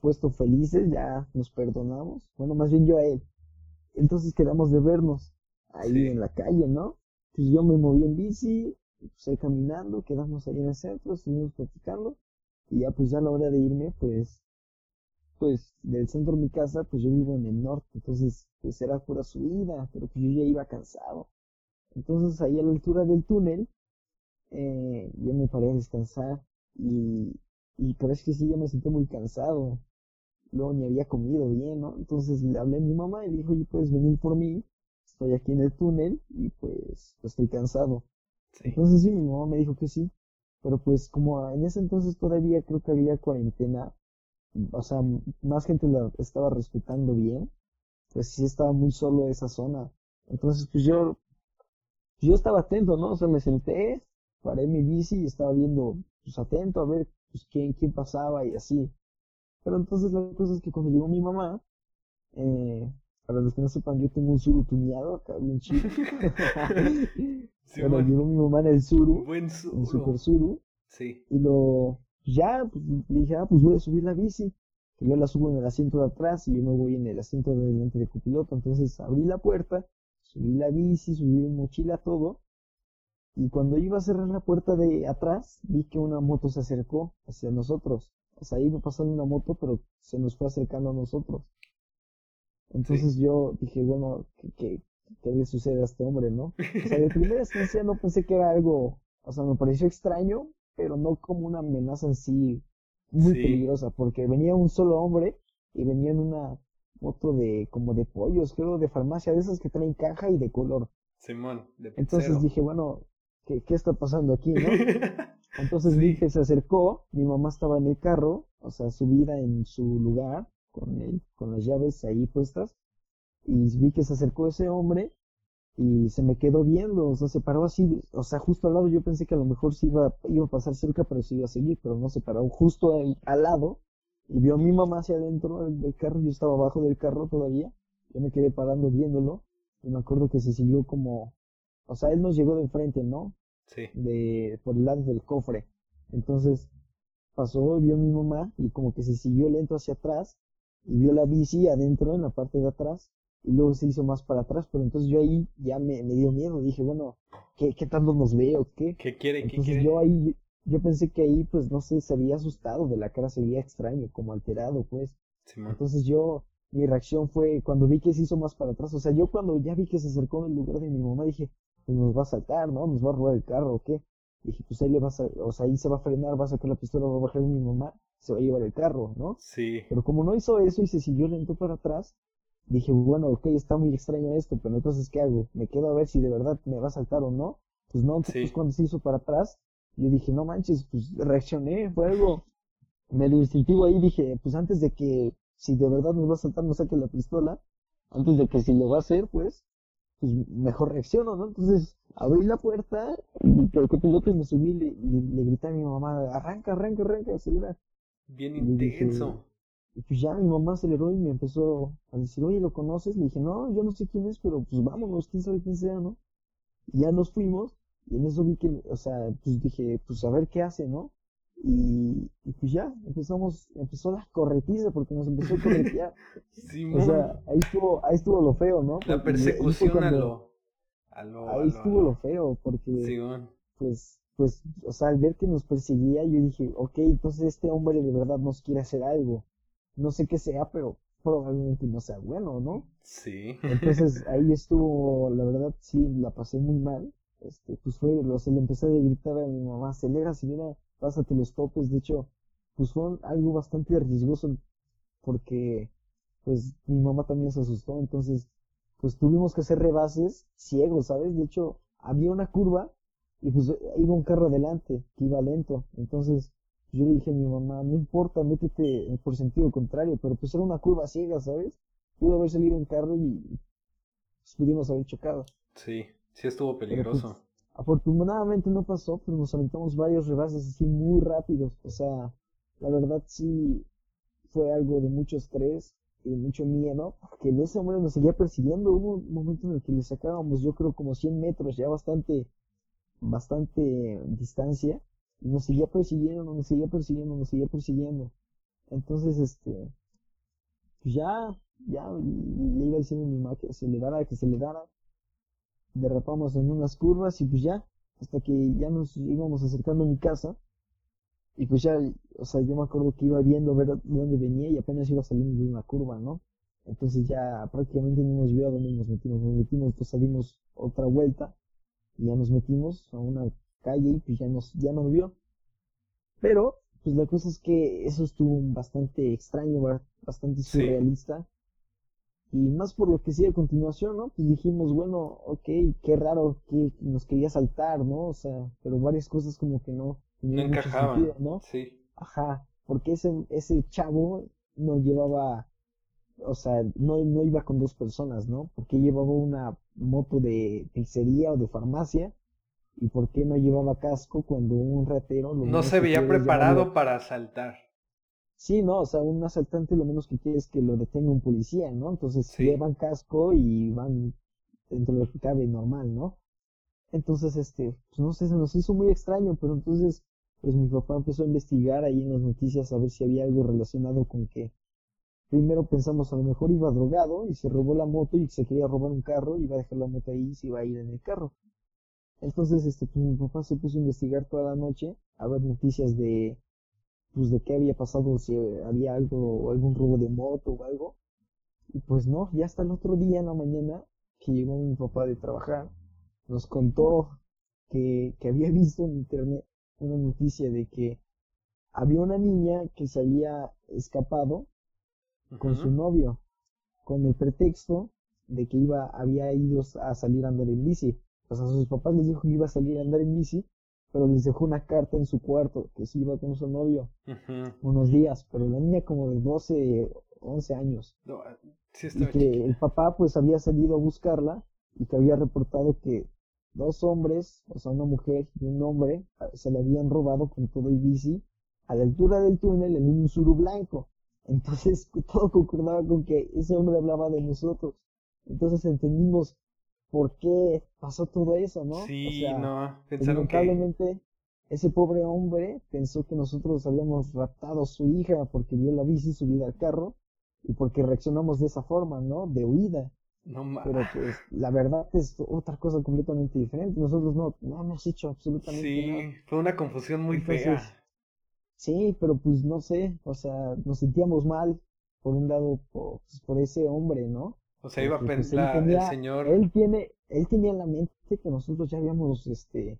puesto felices, ya nos perdonamos. Bueno, más bien yo a él. Entonces quedamos de vernos ahí en la calle, ¿no? Pues yo me moví en bici, pues ahí caminando, quedamos ahí en el centro, seguimos platicando. Y ya pues ya a la hora de irme, pues pues del centro de mi casa, pues yo vivo en el norte, entonces pues era pura subida, pero pues yo ya iba cansado. Entonces ahí a la altura del túnel, eh, yo me paré a descansar y, y pero es que sí, ya me sentí muy cansado. Luego ni había comido bien, ¿no? Entonces le hablé a mi mamá y le dijo, oye, puedes venir por mí, estoy aquí en el túnel y pues, pues estoy cansado. Entonces sí, mi mamá me dijo que sí, pero pues como en ese entonces todavía creo que había cuarentena, o sea, más gente la estaba respetando bien, pues sí estaba muy solo esa zona. Entonces pues yo, yo estaba atento, ¿no? O sea, me senté, paré mi bici y estaba viendo, pues atento a ver pues quién, quién pasaba y así. Pero entonces la cosa es que cuando llegó mi mamá, eh, para los que no sepan, yo tengo un suru tuneado acá, bien chido. bueno, llegó mi mamá en el suru, Buen suru. en super suru. Sí. Y lo, ya, pues, le dije, ah, pues voy a subir la bici. Que yo la subo en el asiento de atrás y yo me voy en el asiento de delante de copiloto. Entonces abrí la puerta, subí la bici, subí mi mochila, todo. Y cuando iba a cerrar la puerta de atrás, vi que una moto se acercó hacia nosotros. O sea, iba pasando una moto, pero se nos fue acercando a nosotros. Entonces yo dije, bueno, ¿qué, qué, le sucede a este hombre, no? O sea, de primera instancia no pensé que era algo, o sea, me pareció extraño, pero no como una amenaza en sí muy peligrosa, porque venía un solo hombre y venía en una moto de, como de pollos, creo, de farmacia, de esas que traen caja y de color. Simón, de Entonces dije, bueno, ¿qué, ¿qué está pasando aquí, no? Entonces vi que se acercó, mi mamá estaba en el carro, o sea, subida en su lugar, con, el, con las llaves ahí puestas, y vi que se acercó ese hombre y se me quedó viendo, o sea, se paró así, o sea, justo al lado, yo pensé que a lo mejor sí iba, iba a pasar cerca, pero se iba a seguir, pero no se paró, justo al lado, y vio a mi mamá hacia adentro del carro, yo estaba abajo del carro todavía, yo me quedé parando viéndolo, y me acuerdo que se siguió como, o sea, él nos llegó de enfrente, ¿no? Sí. De, por el lado del cofre. Entonces, pasó, vio a mi mamá, y como que se siguió lento hacia atrás, y vio la bici adentro, en la parte de atrás, y luego se hizo más para atrás, pero entonces yo ahí ya me, me dio miedo, dije, bueno, ¿qué, qué tanto nos veo? ¿Qué? ¿Qué quiere? Entonces ¿Qué quiere? yo ahí, yo pensé que ahí, pues, no sé, se había asustado, de la cara se veía extraño, como alterado, pues. entonces yo, mi reacción fue, cuando vi que se hizo más para atrás, o sea, yo cuando ya vi que se acercó en el lugar de mi mamá, dije, pues nos va a saltar, ¿no? Nos va a robar el carro, ¿o qué? Dije, pues ahí le vas a, o sea, ahí se va a frenar, va a sacar la pistola, va a bajar mi mamá, se va a llevar el carro, ¿no? Sí. Pero como no hizo eso y se siguió lento para atrás, dije, bueno, ok, está muy extraño esto, pero entonces, ¿qué hago? ¿Me quedo a ver si de verdad me va a saltar o no? Pues no, entonces cuando se hizo para atrás, yo dije, no manches, pues reaccioné, fue algo lo instintivo ahí, dije, pues antes de que, si de verdad nos va a saltar, no saque la pistola, antes de que si lo va a hacer, pues, pues mejor reacciono, ¿no? Entonces, abrí la puerta, pero que me subí y le, grité a mi mamá, arranca, arranca, arranca, acelera. Bien intenso. Y pues ya mi mamá aceleró y me empezó a decir, oye, ¿lo conoces? Le dije, no, yo no sé quién es, pero pues vámonos, quién sabe quién sea, ¿no? Y ya nos fuimos, y en eso vi que, o sea, pues dije, pues a ver qué hace, ¿no? Y, y pues ya, empezamos, empezó la corretiza porque nos empezó a corretear. o sea, ahí estuvo, ahí estuvo lo feo, ¿no? la persecución a lo, a lo, Ahí estuvo lo, feo, porque, pues, pues, o sea, al ver que nos perseguía, yo dije, ok, entonces este hombre de verdad nos quiere hacer algo no sé qué sea, pero probablemente no sea bueno, ¿no? Sí. Entonces ahí estuvo, la verdad sí, la pasé muy mal. Este, pues fue, lo, se le empecé a gritar a mi mamá, acelera, señora, pásate los topes. De hecho, pues fue algo bastante riesgoso porque, pues, mi mamá también se asustó. Entonces, pues tuvimos que hacer rebases ciegos, ¿sabes? De hecho, había una curva y pues iba un carro adelante que iba lento. Entonces, yo le dije a mi mamá, no importa, métete por sentido contrario, pero pues era una curva ciega, ¿sabes? Pudo haber salido un carro y pues, pudimos haber chocado. Sí, sí estuvo pues, peligroso. afortunadamente no pasó, pero nos aventamos varios rebases así muy rápidos. O sea, la verdad sí fue algo de mucho estrés y mucho miedo, que en ese momento nos seguía persiguiendo. Hubo un momento en el que le sacábamos, yo creo, como 100 metros, ya bastante, bastante distancia nos seguía persiguiendo, nos seguía persiguiendo, nos seguía persiguiendo. Entonces, este, pues ya, ya le iba diciendo a mi mamá que acelerara, que acelerara. Derrapamos en unas curvas y pues ya, hasta que ya nos íbamos acercando a mi casa. Y pues ya, o sea, yo me acuerdo que iba viendo a ver dónde venía y apenas iba saliendo de una curva, ¿no? Entonces ya prácticamente no nos vio a dónde nos metimos. Nos metimos, pues salimos otra vuelta y ya nos metimos a una calle y pues ya, ya no vio. Pero, pues la cosa es que eso estuvo bastante extraño, bastante surrealista. Y más por lo que sigue a continuación, ¿no? Pues dijimos, bueno, ok, qué raro que nos quería saltar, ¿no? O sea, pero varias cosas como que no. No encajaban, ¿no? Sí. Ajá, porque ese, ese chavo no llevaba, o sea, no, no iba con dos personas, ¿no? Porque llevaba una moto de pizzería o de farmacia y por qué no llevaba casco cuando un ratero... no se veía preparado para asaltar. Sí, no, o sea, un asaltante lo menos que quiere es que lo detenga un policía, ¿no? Entonces llevan casco y van dentro de lo que cabe normal, ¿no? Entonces, este, pues no sé, se nos hizo muy extraño, pero entonces, pues mi papá empezó a investigar ahí en las noticias a ver si había algo relacionado con que primero pensamos a lo mejor iba drogado y se robó la moto y se quería robar un carro, iba a dejar la moto ahí y se iba a ir en el carro. Entonces, este, pues mi papá se puso a investigar toda la noche, a ver noticias de, pues de qué había pasado, si había algo, algún robo de moto o algo. Y pues no, ya hasta el otro día en la mañana que llegó mi papá de trabajar, nos contó que, que había visto en internet una noticia de que había una niña que se había escapado con su novio, con el pretexto de que iba, había ido a salir a andar en bici. Sea, a sus papás les dijo que iba a salir a andar en bici pero les dejó una carta en su cuarto que se iba con su novio unos días, pero la niña como de 12, 11 años. y que el papá pues había salido a buscarla y que había reportado que dos hombres, o sea, una mujer y un hombre, ah, se la habían robado con todo el bici a la altura del túnel en un suru blanco. Entonces todo concordaba con que ese hombre hablaba de nosotros. Entonces entendimos por qué pasó todo eso, ¿no? Sí, no, pensaron lamentablemente ese pobre hombre pensó que nosotros habíamos raptado a su hija porque vio la bici subida al carro y porque reaccionamos de esa forma, ¿no? De huida. No Pero pues la verdad es otra cosa completamente diferente. Nosotros no, no hemos hecho absolutamente nada. Sí, fue una confusión muy fea. Sí, pero pues no sé, o sea, nos sentíamos mal por un lado por, pues, por ese hombre, ¿no? O sea, iba a pues, pensar el señor. Él tiene, él tenía en la mente que nosotros ya habíamos este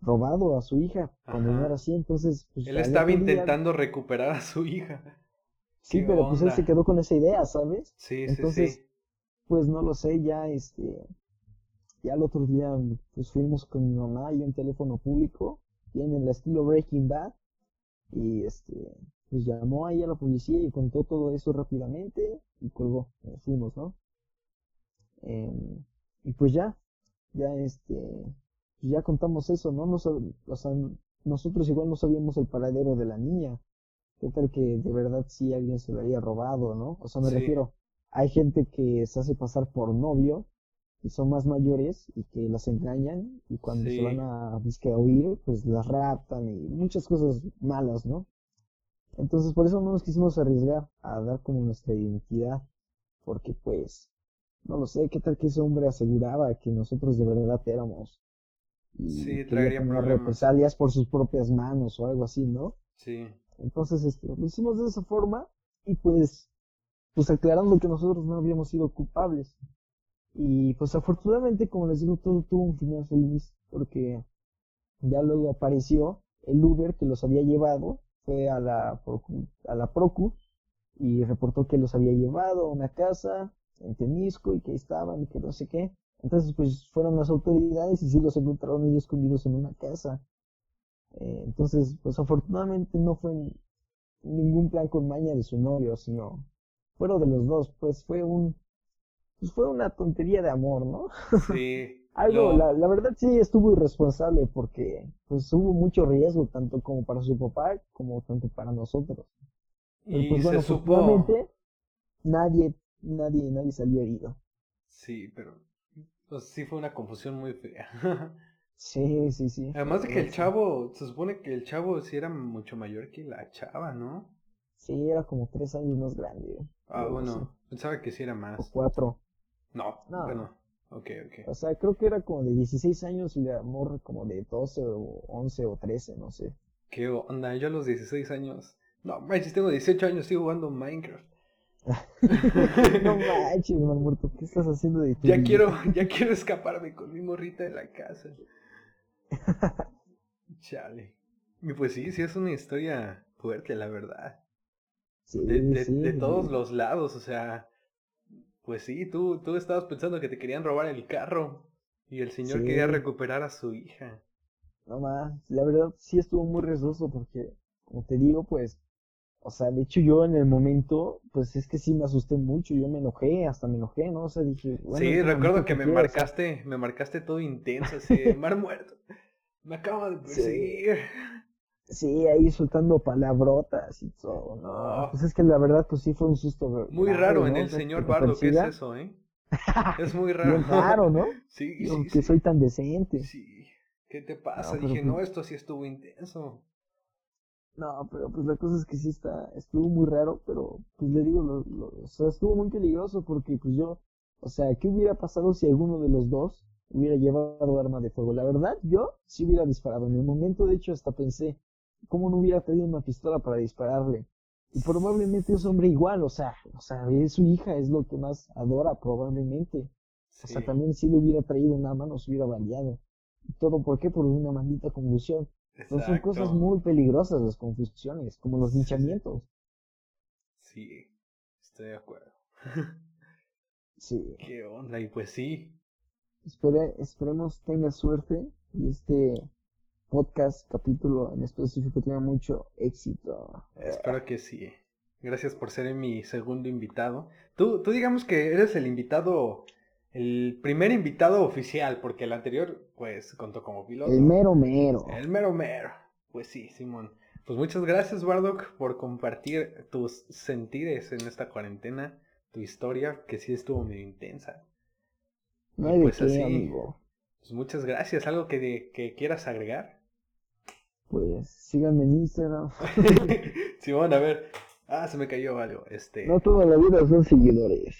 robado a su hija cuando no era así, entonces pues, él estaba intentando recuperar a su hija. Sí, pero pues él se quedó con esa idea, ¿sabes? Sí, entonces, sí, sí. Pues no lo sé, ya este ya el otro día pues fuimos con mi mamá y un teléfono público, tiene el estilo Breaking Bad y este pues llamó ahí a la policía y contó todo eso rápidamente y colgó, nos fuimos, ¿no? Em, y pues ya, ya este, pues ya contamos eso, ¿no? Nos, o sea, nosotros igual no sabíamos el paradero de la niña. ¿Qué tal que de verdad sí alguien se lo había robado, ¿no? O sea, me refiero, hay gente que se hace pasar por novio y son más mayores y que las engañan y cuando se van a, a huir, pues las raptan y muchas cosas malas, ¿no? Entonces por eso no nos quisimos arriesgar a dar como nuestra identidad, porque pues, no lo sé, qué tal que ese hombre aseguraba que nosotros de verdad éramos. Y sí, traería problemas. represalias por sus propias manos o algo así, ¿no? Sí. Entonces, este, lo hicimos de esa forma y pues, pues aclarando que nosotros no habíamos sido culpables. Y pues afortunadamente, como les digo, todo tuvo un final feliz, porque ya luego apareció el Uber que los había llevado fue a la, a la Procu y reportó que los había llevado a una casa en Tenisco y que ahí estaban y que no sé qué. Entonces, pues fueron las autoridades y sí los encontraron ellos escondidos en una casa. Eh, entonces, pues afortunadamente no fue ningún plan con maña de su novio, sino fueron de los dos. Pues fue un, pues fue una tontería de amor, ¿no? Sí. Algo, la, la, verdad sí estuvo irresponsable porque pues hubo mucho riesgo tanto como para su papá como tanto para nosotros. y pues bueno, se supo... nadie, nadie, nadie salió herido. Sí, pero pues, sí fue una confusión muy fea. sí, sí, sí. Además de que el chavo, se supone que el chavo sí era mucho mayor que la chava, ¿no? Sí, era como tres años más grande. Ah, bueno, pensaba que sí era más. O cuatro. No, no, bueno. Ok, ok. O sea, creo que era como de 16 años y la morra como de 12 o 11 o 13, no sé. ¿Qué onda? Yo a los 16 años... No manches, tengo 18 años, sigo jugando Minecraft. no manches, mal muerto, ¿qué estás haciendo de tu Ya quiero, ya quiero escaparme con mi morrita de la casa. Chale. Y pues sí, sí es una historia fuerte, la verdad. de, de, todos los lados, o sea, pues sí, tú, tú estabas pensando que te querían robar el carro y el señor quería recuperar a su hija. No más, la verdad sí estuvo muy riesgoso porque, como te digo, pues, o sea, de hecho yo en el momento, pues es que sí me asusté mucho, yo me enojé, hasta me enojé, ¿no? O sea, dije, bueno, Sí, recuerdo que me marcaste, me marcaste todo intenso, así, mar muerto. Me acabo de perseguir. Sí, ahí soltando palabrotas y todo, ¿no? Pues es que la verdad, pues sí fue un susto. Muy raro en el señor Bardo, ¿qué es eso, eh? Es muy raro. Bien raro, ¿no? Sí, sí, Que soy tan decente. Sí. ¿Qué te pasa? Dije, no, esto sí estuvo intenso. No, pero pues la cosa es que sí está, estuvo muy raro, pero pues le digo, lo, o sea, estuvo muy peligroso porque pues yo, o sea, ¿qué hubiera pasado si alguno de los dos hubiera llevado arma de fuego? La verdad, yo sí hubiera disparado. En el momento, de hecho, hasta pensé, ¿cómo no hubiera tenido una pistola para dispararle? Y probablemente es hombre igual, o sea, o sea, es su hija, es lo que más adora probablemente. O sea, también si le hubiera traído una mano se hubiera variado. ¿Todo por qué? Por una maldita confusión. son cosas muy peligrosas las confusiones, como los linchamientos. Sí, estoy de acuerdo. sí. ¿Qué onda? Y pues sí. Espere, esperemos tenga suerte y este podcast, capítulo en específico, tiene mucho éxito. Espero que sí. Gracias por ser mi segundo invitado. Tú, tú digamos que eres el invitado, el primer invitado oficial, porque el anterior, pues, contó como piloto. El mero mero. El mero mero. Pues sí, Simón. Pues muchas gracias, Bardock, por compartir tus sentires en esta cuarentena, tu historia, que sí estuvo medio intensa. No hay pues así, amigo. Pues muchas gracias. ¿Algo que, que quieras agregar? Pues síganme en Instagram. Simón, a ver. Ah, se me cayó algo. Este. No toda la vida son seguidores.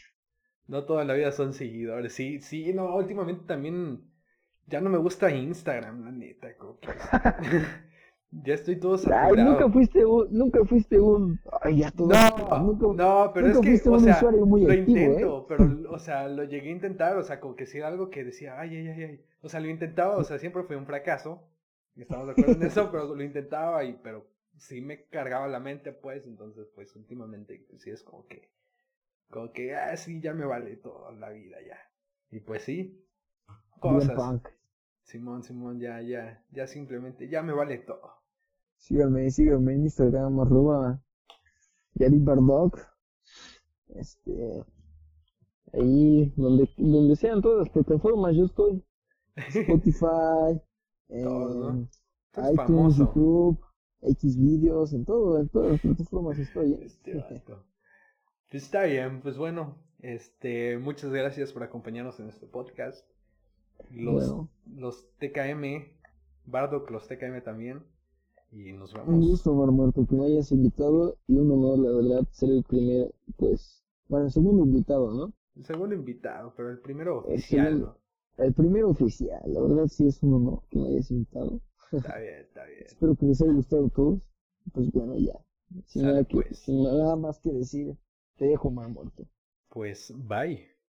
No toda la vida son seguidores. Sí, sí, no, últimamente también ya no me gusta Instagram, la neta, ya estoy todo saturado. Ay, nunca fuiste un, nunca fuiste un, ay, ya todo. No, no, pero es que, o sea, lo intento, ¿eh? pero, o sea, lo llegué a intentar, o sea, como que si era algo que decía, ay, ay, ay, ay, o sea, lo intentaba, o sea, siempre fue un fracaso, Estamos de acuerdo en eso, pero lo intentaba y, pero sí me cargaba la mente, pues, entonces, pues, últimamente, sí es como que, como que, ah, sí, ya me vale toda la vida, ya. Y pues sí, cosas. Simón, Simón, ya, ya, ya simplemente, ya me vale todo. Síganme, síganme en Instagram, arroba Yari Bardock. Este, ahí, donde, donde sean todas las plataformas, yo estoy. Spotify, en iTunes, YouTube, X videos, en todo, en todas las plataformas estoy. ¿eh? Este pues está bien, pues bueno, este, muchas gracias por acompañarnos en este podcast. Los, los TKM, Bardock, los TKM también. Y nos vemos. Un gusto, Marmuerto, que me hayas invitado y un honor, la verdad, ser el primer, pues, bueno, el segundo invitado, ¿no? El segundo invitado, pero el primero oficial. El primero oficial, la verdad sí es un honor que me hayas invitado. Está bien, está bien. Espero que les haya gustado a todos. Pues bueno, ya. Sin, nada, que, pues. sin nada más que decir, te dejo mal muerto. Pues bye.